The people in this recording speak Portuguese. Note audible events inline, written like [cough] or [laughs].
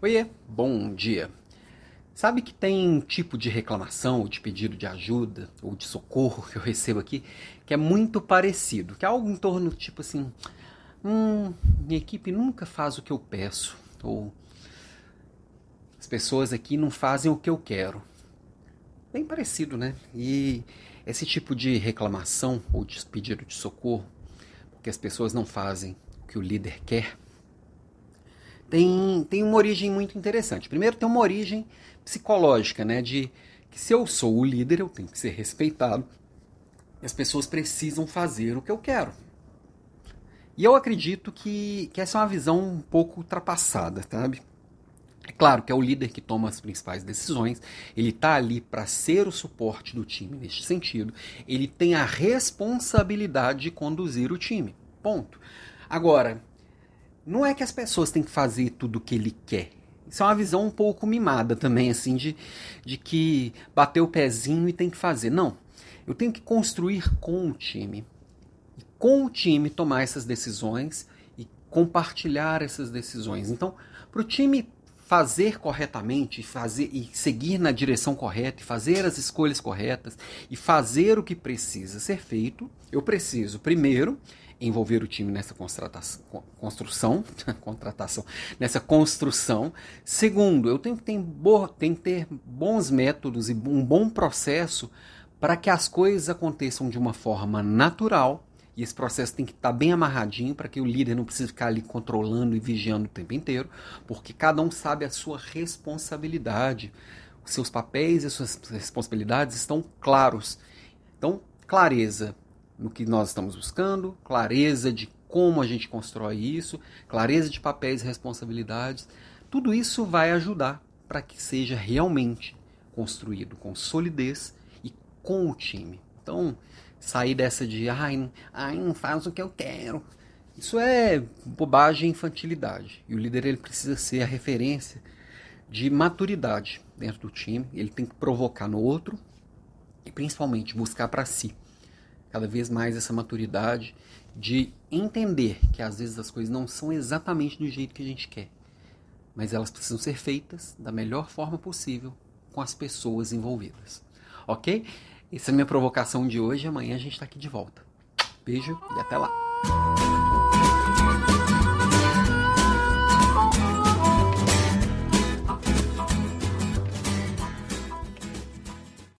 Oiê, bom dia. Sabe que tem um tipo de reclamação ou de pedido de ajuda ou de socorro que eu recebo aqui que é muito parecido, que é algo em torno tipo assim, hum, minha equipe nunca faz o que eu peço ou as pessoas aqui não fazem o que eu quero. Bem parecido, né? E esse tipo de reclamação ou de pedido de socorro, porque as pessoas não fazem o que o líder quer, tem, tem uma origem muito interessante. Primeiro, tem uma origem psicológica, né? De que se eu sou o líder, eu tenho que ser respeitado. E as pessoas precisam fazer o que eu quero. E eu acredito que, que essa é uma visão um pouco ultrapassada, sabe? É claro que é o líder que toma as principais decisões, ele está ali para ser o suporte do time neste sentido, ele tem a responsabilidade de conduzir o time. Ponto. Agora, não é que as pessoas têm que fazer tudo o que ele quer. Isso é uma visão um pouco mimada também, assim, de, de que bater o pezinho e tem que fazer. Não. Eu tenho que construir com o time. E com o time tomar essas decisões e compartilhar essas decisões. Então, para o time fazer corretamente, fazer e seguir na direção correta, e fazer as escolhas corretas e fazer o que precisa ser feito, eu preciso primeiro envolver o time nessa construção, [laughs] contratação, nessa construção. Segundo, eu tenho que, ter, tenho que ter bons métodos e um bom processo para que as coisas aconteçam de uma forma natural. E esse processo tem que estar bem amarradinho para que o líder não precise ficar ali controlando e vigiando o tempo inteiro, porque cada um sabe a sua responsabilidade. Os seus papéis e as suas responsabilidades estão claros. Então, clareza no que nós estamos buscando, clareza de como a gente constrói isso, clareza de papéis e responsabilidades. Tudo isso vai ajudar para que seja realmente construído com solidez e com o time. Então, sair dessa de ai, ai não faz o que eu quero. Isso é bobagem e infantilidade. E o líder ele precisa ser a referência de maturidade dentro do time. Ele tem que provocar no outro e principalmente buscar para si cada vez mais essa maturidade de entender que às vezes as coisas não são exatamente do jeito que a gente quer, mas elas precisam ser feitas da melhor forma possível com as pessoas envolvidas. Ok? Essa é a minha provocação de hoje. Amanhã a gente está aqui de volta. Beijo e até lá.